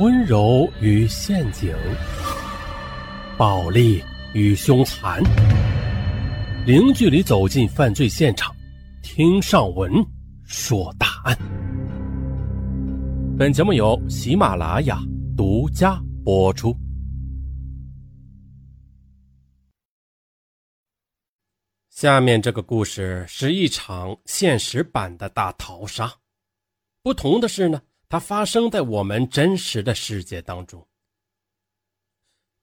温柔与陷阱，暴力与凶残，零距离走进犯罪现场，听上文说大案。本节目由喜马拉雅独家播出。下面这个故事是一场现实版的大逃杀，不同的是呢，它发生在我们真实的世界当中。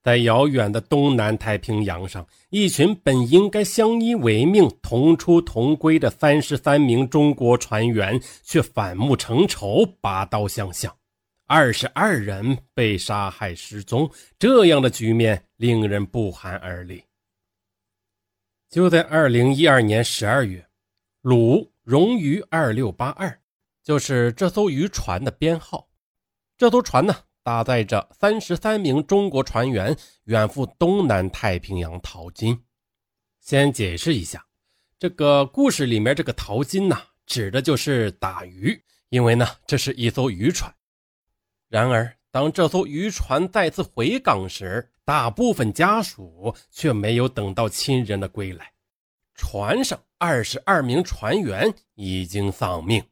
在遥远的东南太平洋上，一群本应该相依为命、同出同归的三十三名中国船员，却反目成仇、拔刀相向，二十二人被杀害失踪。这样的局面令人不寒而栗。就在二零一二年十二月，鲁荣于二六八二，就是这艘渔船的编号。这艘船呢，搭载着三十三名中国船员远赴东南太平洋淘金。先解释一下，这个故事里面这个淘金呢，指的就是打鱼，因为呢，这是一艘渔船。然而，当这艘渔船再次回港时，大部分家属却没有等到亲人的归来，船上二十二名船员已经丧命。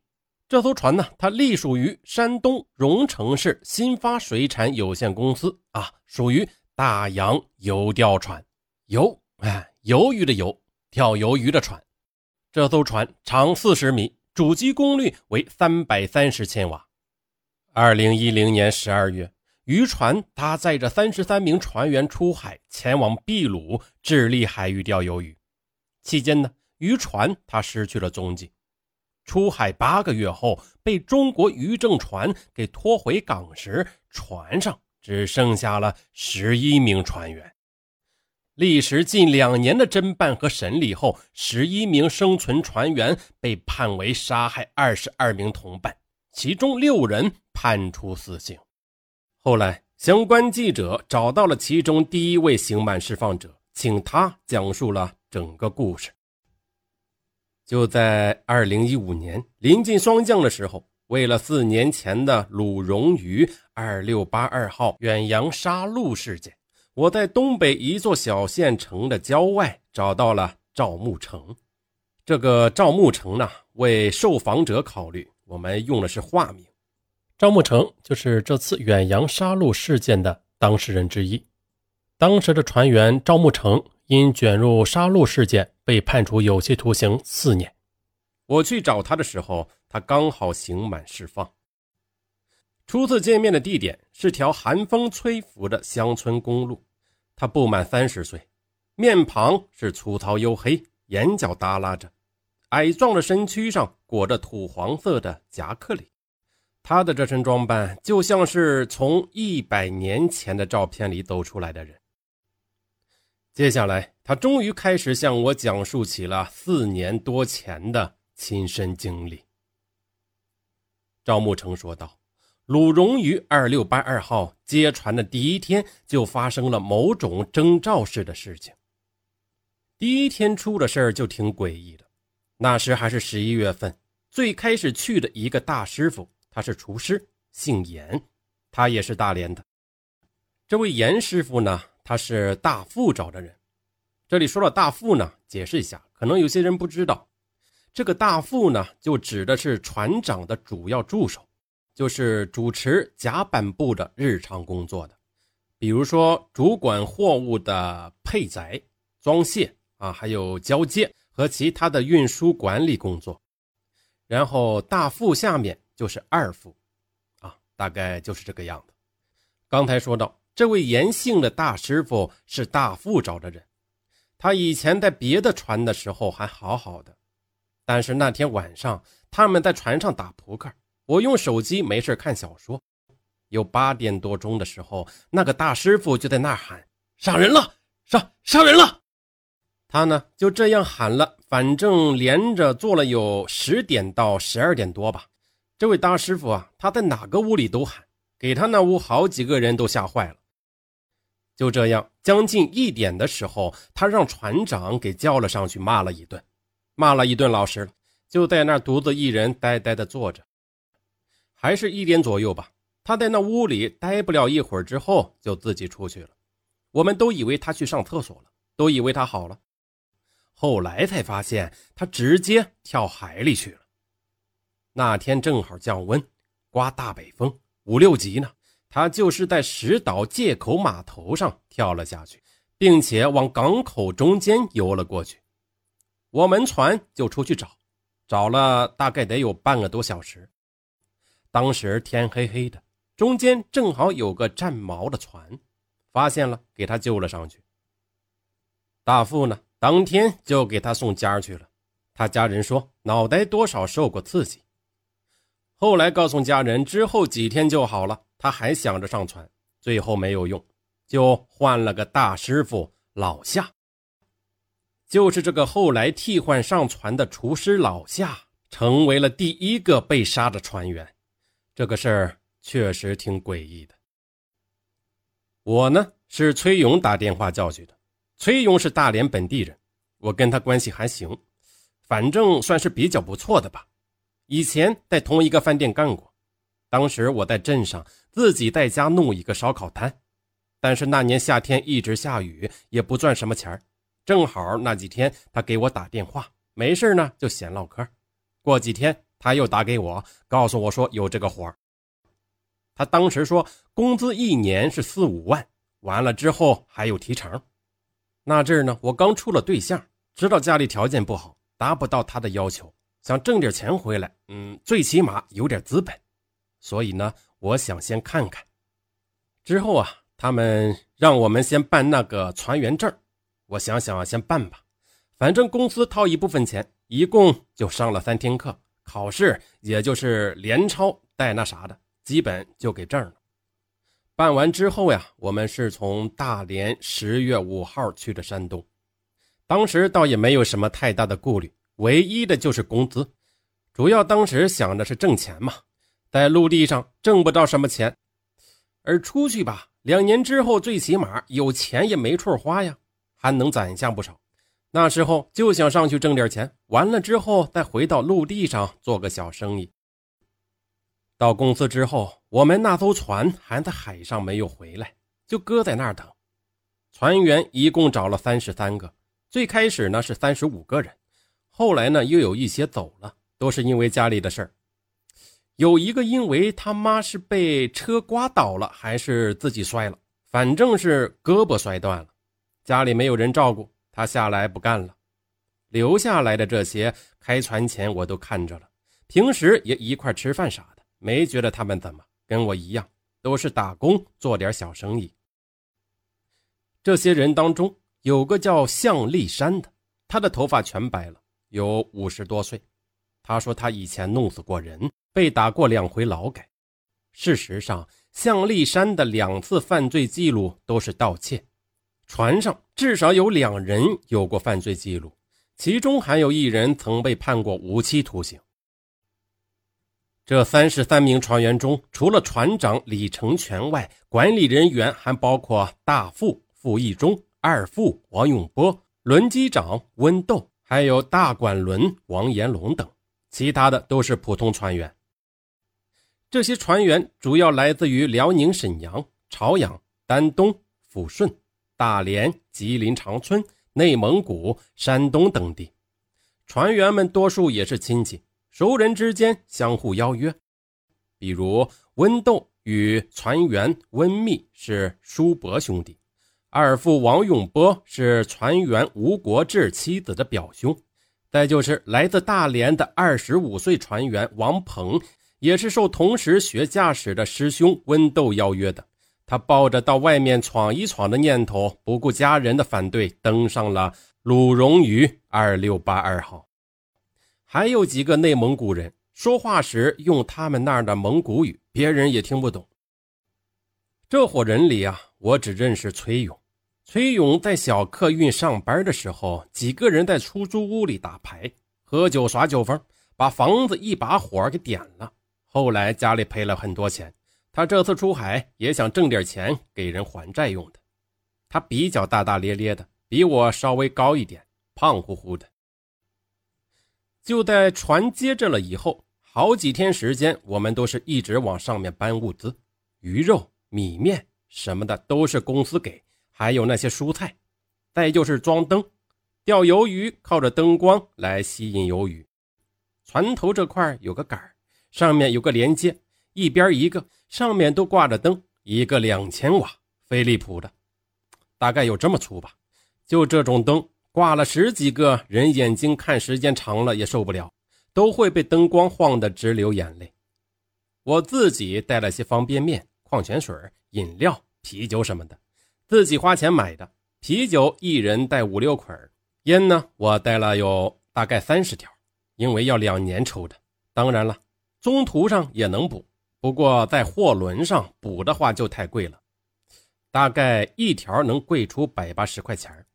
这艘船呢，它隶属于山东荣成市新发水产有限公司啊，属于大洋游钓船，游哎，鱿鱼的游，钓鱿鱼的船。这艘船长四十米，主机功率为三百三十千瓦。二零一零年十二月。渔船搭载着三十三名船员出海，前往秘鲁智利海域钓鱿鱼。期间呢，渔船它失去了踪迹。出海八个月后，被中国渔政船给拖回港时，船上只剩下了十一名船员。历时近两年的侦办和审理后，十一名生存船员被判为杀害二十二名同伴，其中六人判处死刑。后来，相关记者找到了其中第一位刑满释放者，请他讲述了整个故事。就在二零一五年临近霜降的时候，为了四年前的鲁荣鱼二六八二号远洋杀戮事件，我在东北一座小县城的郊外找到了赵木成。这个赵木成呢，为受访者考虑，我们用的是化名。赵木成就是这次远洋杀戮事件的当事人之一。当时的船员赵木成因卷入杀戮事件被判处有期徒刑四年。我去找他的时候，他刚好刑满释放。初次见面的地点是条寒风吹拂的乡村公路。他不满三十岁，面庞是粗糙黝黑，眼角耷拉着，矮壮的身躯上裹着土黄色的夹克里。他的这身装扮就像是从一百年前的照片里走出来的人。接下来，他终于开始向我讲述起了四年多前的亲身经历。赵木成说道：“鲁荣于二六八二号接船的第一天，就发生了某种征兆式的事情。第一天出的事儿就挺诡异的。那时还是十一月份，最开始去的一个大师傅。”他是厨师，姓严，他也是大连的。这位严师傅呢，他是大副找的人。这里说了大副呢，解释一下，可能有些人不知道，这个大副呢，就指的是船长的主要助手，就是主持甲板部的日常工作的，比如说主管货物的配载、装卸啊，还有交接和其他的运输管理工作。然后大副下面。就是二副，啊，大概就是这个样子。刚才说到，这位严姓的大师傅是大富找的人。他以前在别的船的时候还好好的，但是那天晚上他们在船上打扑克，我用手机没事看小说。有八点多钟的时候，那个大师傅就在那喊：“杀人了，杀杀人了！”他呢就这样喊了，反正连着做了有十点到十二点多吧。这位大师傅啊，他在哪个屋里都喊，给他那屋好几个人都吓坏了。就这样，将近一点的时候，他让船长给叫了上去，骂了一顿，骂了一顿老实了，就在那独自一人呆呆的坐着。还是一点左右吧，他在那屋里待不了一会儿之后，就自己出去了。我们都以为他去上厕所了，都以为他好了。后来才发现，他直接跳海里去了。那天正好降温，刮大北风，五六级呢。他就是在石岛界口码头上跳了下去，并且往港口中间游了过去。我们船就出去找，找了大概得有半个多小时。当时天黑黑的，中间正好有个战锚的船，发现了，给他救了上去。大副呢，当天就给他送家去了。他家人说脑袋多少受过刺激。后来告诉家人，之后几天就好了。他还想着上船，最后没有用，就换了个大师傅老夏。就是这个后来替换上船的厨师老夏，成为了第一个被杀的船员。这个事儿确实挺诡异的。我呢是崔勇打电话叫去的，崔勇是大连本地人，我跟他关系还行，反正算是比较不错的吧。以前在同一个饭店干过，当时我在镇上自己在家弄一个烧烤摊，但是那年夏天一直下雨，也不赚什么钱正好那几天他给我打电话，没事呢就闲唠嗑。过几天他又打给我，告诉我说有这个活他当时说工资一年是四五万，完了之后还有提成。那阵呢，我刚处了对象，知道家里条件不好，达不到他的要求。想挣点钱回来，嗯，最起码有点资本，所以呢，我想先看看。之后啊，他们让我们先办那个船员证，我想想啊，先办吧，反正公司掏一部分钱，一共就上了三天课，考试也就是连抄带那啥的，基本就给证了。办完之后呀，我们是从大连十月五号去的山东，当时倒也没有什么太大的顾虑。唯一的就是工资，主要当时想的是挣钱嘛，在陆地上挣不到什么钱，而出去吧，两年之后最起码有钱也没处花呀，还能攒下不少。那时候就想上去挣点钱，完了之后再回到陆地上做个小生意。到公司之后，我们那艘船还在海上没有回来，就搁在那儿等。船员一共找了三十三个，最开始呢是三十五个人。后来呢，又有一些走了，都是因为家里的事儿。有一个因为他妈是被车刮倒了，还是自己摔了，反正是胳膊摔断了，家里没有人照顾，他下来不干了。留下来的这些开船前我都看着了，平时也一块吃饭啥的，没觉得他们怎么，跟我一样，都是打工做点小生意。这些人当中有个叫向立山的，他的头发全白了。有五十多岁，他说他以前弄死过人，被打过两回劳改。事实上，向立山的两次犯罪记录都是盗窃，船上至少有两人有过犯罪记录，其中还有一人曾被判过无期徒刑。这三十三名船员中，除了船长李成全外，管理人员还包括大副傅义忠、二副王永波、轮机长温豆。还有大管轮王延龙等，其他的都是普通船员。这些船员主要来自于辽宁沈阳、朝阳、丹东、抚顺、大连、吉林长春、内蒙古、山东等地。船员们多数也是亲戚，熟人之间相互邀约。比如温豆与船员温密是叔伯兄弟。二副王永波是船员吴国志妻子的表兄，再就是来自大连的二十五岁船员王鹏，也是受同时学驾驶的师兄温豆邀约的。他抱着到外面闯一闯的念头，不顾家人的反对，登上了鲁荣鱼二六八二号。还有几个内蒙古人，说话时用他们那儿的蒙古语，别人也听不懂。这伙人里啊，我只认识崔勇。崔勇在小客运上班的时候，几个人在出租屋里打牌、喝酒、耍酒疯，把房子一把火给点了。后来家里赔了很多钱，他这次出海也想挣点钱给人还债用的。他比较大大咧咧的，比我稍微高一点，胖乎乎的。就在船接着了以后，好几天时间，我们都是一直往上面搬物资。鱼肉、米面什么的都是公司给，还有那些蔬菜。再就是装灯，钓鱿鱼靠着灯光来吸引鱿鱼。船头这块有个杆上面有个连接，一边一个，上面都挂着灯，一个两千瓦，飞利浦的，大概有这么粗吧。就这种灯挂了十几个人，眼睛看时间长了也受不了，都会被灯光晃得直流眼泪。我自己带了些方便面、矿泉水、饮料、啤酒什么的，自己花钱买的。啤酒一人带五六捆，烟呢，我带了有大概三十条，因为要两年抽的。当然了，中途上也能补，不过在货轮上补的话就太贵了，大概一条能贵出百八十块钱。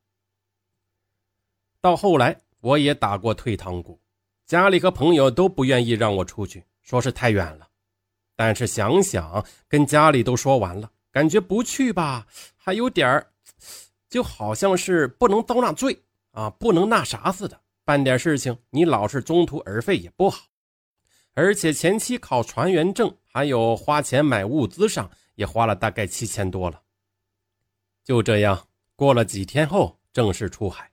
到后来我也打过退堂鼓，家里和朋友都不愿意让我出去，说是太远了。但是想想跟家里都说完了，感觉不去吧，还有点儿。就好像是不能遭那罪啊，不能那啥似的。办点事情，你老是中途而废也不好。而且前期考船员证，还有花钱买物资上，也花了大概七千多了。就这样过了几天后，正式出海。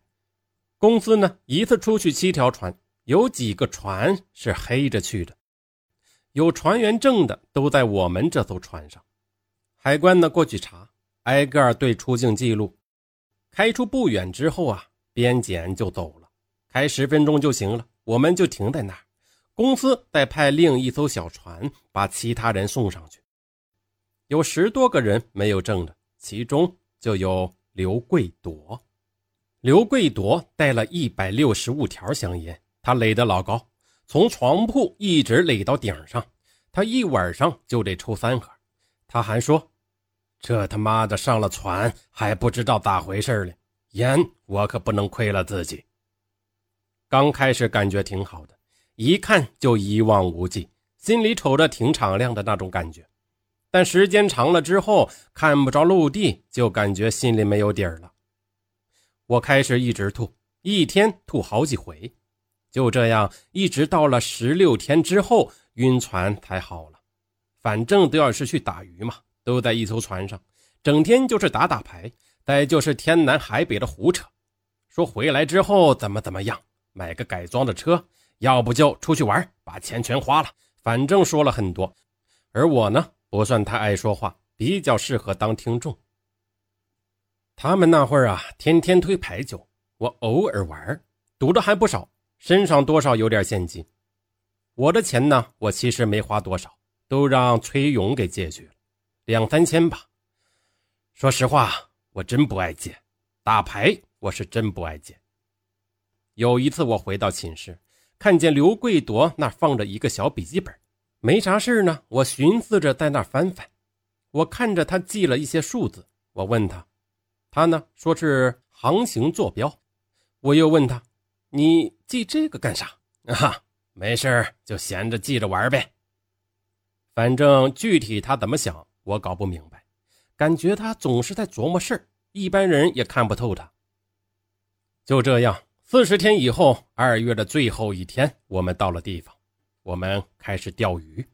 公司呢，一次出去七条船，有几个船是黑着去的，有船员证的都在我们这艘船上。海关呢过去查，挨个对出境记录。开出不远之后啊，边检就走了，开十分钟就行了，我们就停在那儿。公司再派另一艘小船把其他人送上去。有十多个人没有证的，其中就有刘贵夺。刘贵夺带了一百六十五条香烟，他垒得老高，从床铺一直垒到顶上，他一晚上就得抽三盒。他还说。这他妈的上了船还不知道咋回事呢，烟我可不能亏了自己。刚开始感觉挺好的，一看就一望无际，心里瞅着挺敞亮的那种感觉。但时间长了之后，看不着陆地，就感觉心里没有底儿了。我开始一直吐，一天吐好几回，就这样一直到了十六天之后，晕船才好了。反正都要是去打鱼嘛。都在一艘船上，整天就是打打牌，再就是天南海北的胡扯，说回来之后怎么怎么样，买个改装的车，要不就出去玩，把钱全花了，反正说了很多。而我呢，不算太爱说话，比较适合当听众。他们那会儿啊，天天推牌九，我偶尔玩，赌的还不少，身上多少有点现金。我的钱呢，我其实没花多少，都让崔勇给借去了。两三千吧。说实话，我真不爱借打牌，我是真不爱借。有一次我回到寝室，看见刘贵夺那放着一个小笔记本，没啥事呢。我寻思着在那翻翻，我看着他记了一些数字。我问他，他呢说是航行坐标。我又问他，你记这个干啥？啊，没事就闲着记着玩呗。反正具体他怎么想。我搞不明白，感觉他总是在琢磨事儿，一般人也看不透他。就这样，四十天以后，二月的最后一天，我们到了地方，我们开始钓鱼。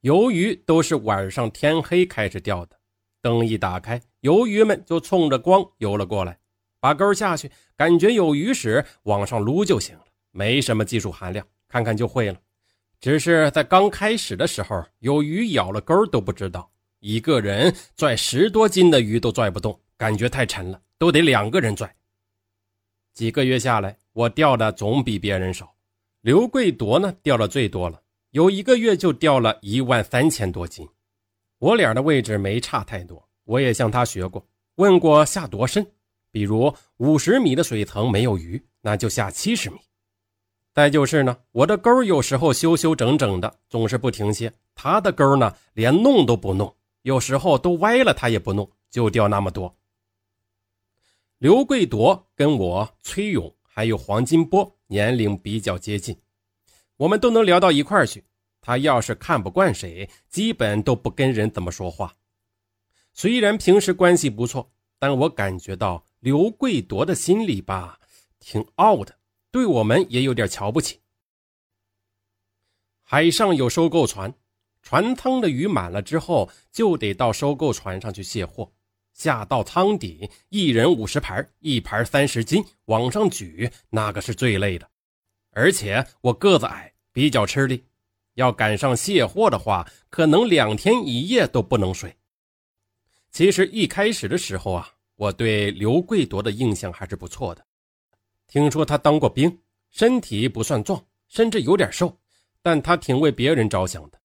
鱿鱼都是晚上天黑开始钓的，灯一打开，鱿鱼们就冲着光游了过来，把钩下去，感觉有鱼时往上撸就行了，没什么技术含量，看看就会了。只是在刚开始的时候，有鱼咬了钩都不知道，一个人拽十多斤的鱼都拽不动，感觉太沉了，都得两个人拽。几个月下来，我钓的总比别人少。刘贵夺呢，钓的最多了，有一个月就钓了一万三千多斤。我俩的位置没差太多，我也向他学过，问过下多深，比如五十米的水层没有鱼，那就下七十米。再就是呢，我的钩有时候修修整整的，总是不停歇。他的钩呢，连弄都不弄，有时候都歪了，他也不弄，就钓那么多。刘贵夺跟我、崔勇还有黄金波年龄比较接近，我们都能聊到一块去。他要是看不惯谁，基本都不跟人怎么说话。虽然平时关系不错，但我感觉到刘贵夺的心里吧，挺傲的。对我们也有点瞧不起。海上有收购船，船舱的鱼满了之后，就得到收购船上去卸货，下到舱底，一人五十盘，一盘三十斤，往上举，那个是最累的。而且我个子矮，比较吃力，要赶上卸货的话，可能两天一夜都不能睡。其实一开始的时候啊，我对刘贵夺的印象还是不错的。听说他当过兵，身体不算壮，甚至有点瘦，但他挺为别人着想的。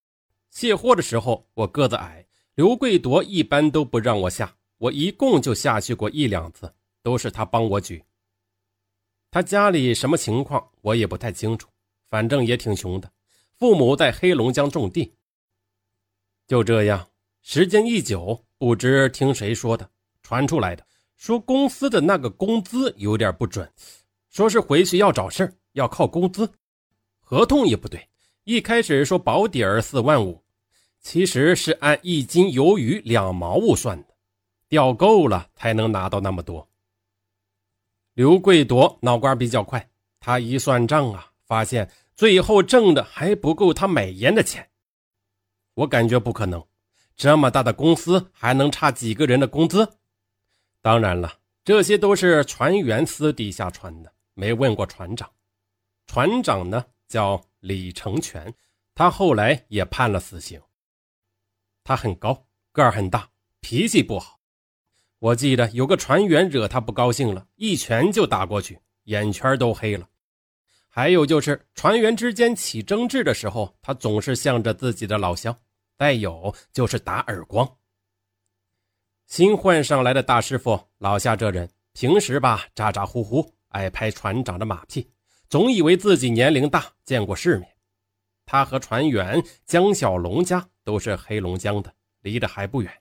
卸货的时候，我个子矮，刘贵夺一般都不让我下，我一共就下去过一两次，都是他帮我举。他家里什么情况，我也不太清楚，反正也挺穷的，父母在黑龙江种地。就这样，时间一久。不知听谁说的，传出来的，说公司的那个工资有点不准，说是回去要找事要靠工资，合同也不对。一开始说保底儿四万五，其实是按一斤鱿鱼两毛五算的，钓够了才能拿到那么多。刘贵夺脑瓜比较快，他一算账啊，发现最后挣的还不够他买烟的钱。我感觉不可能。这么大的公司还能差几个人的工资？当然了，这些都是船员私底下传的，没问过船长。船长呢叫李成全，他后来也判了死刑。他很高，个儿很大，脾气不好。我记得有个船员惹他不高兴了，一拳就打过去，眼圈都黑了。还有就是船员之间起争执的时候，他总是向着自己的老乡。再有就是打耳光。新换上来的大师傅老夏这人，平时吧咋咋呼呼，爱拍船长的马屁，总以为自己年龄大，见过世面。他和船员江小龙家都是黑龙江的，离得还不远。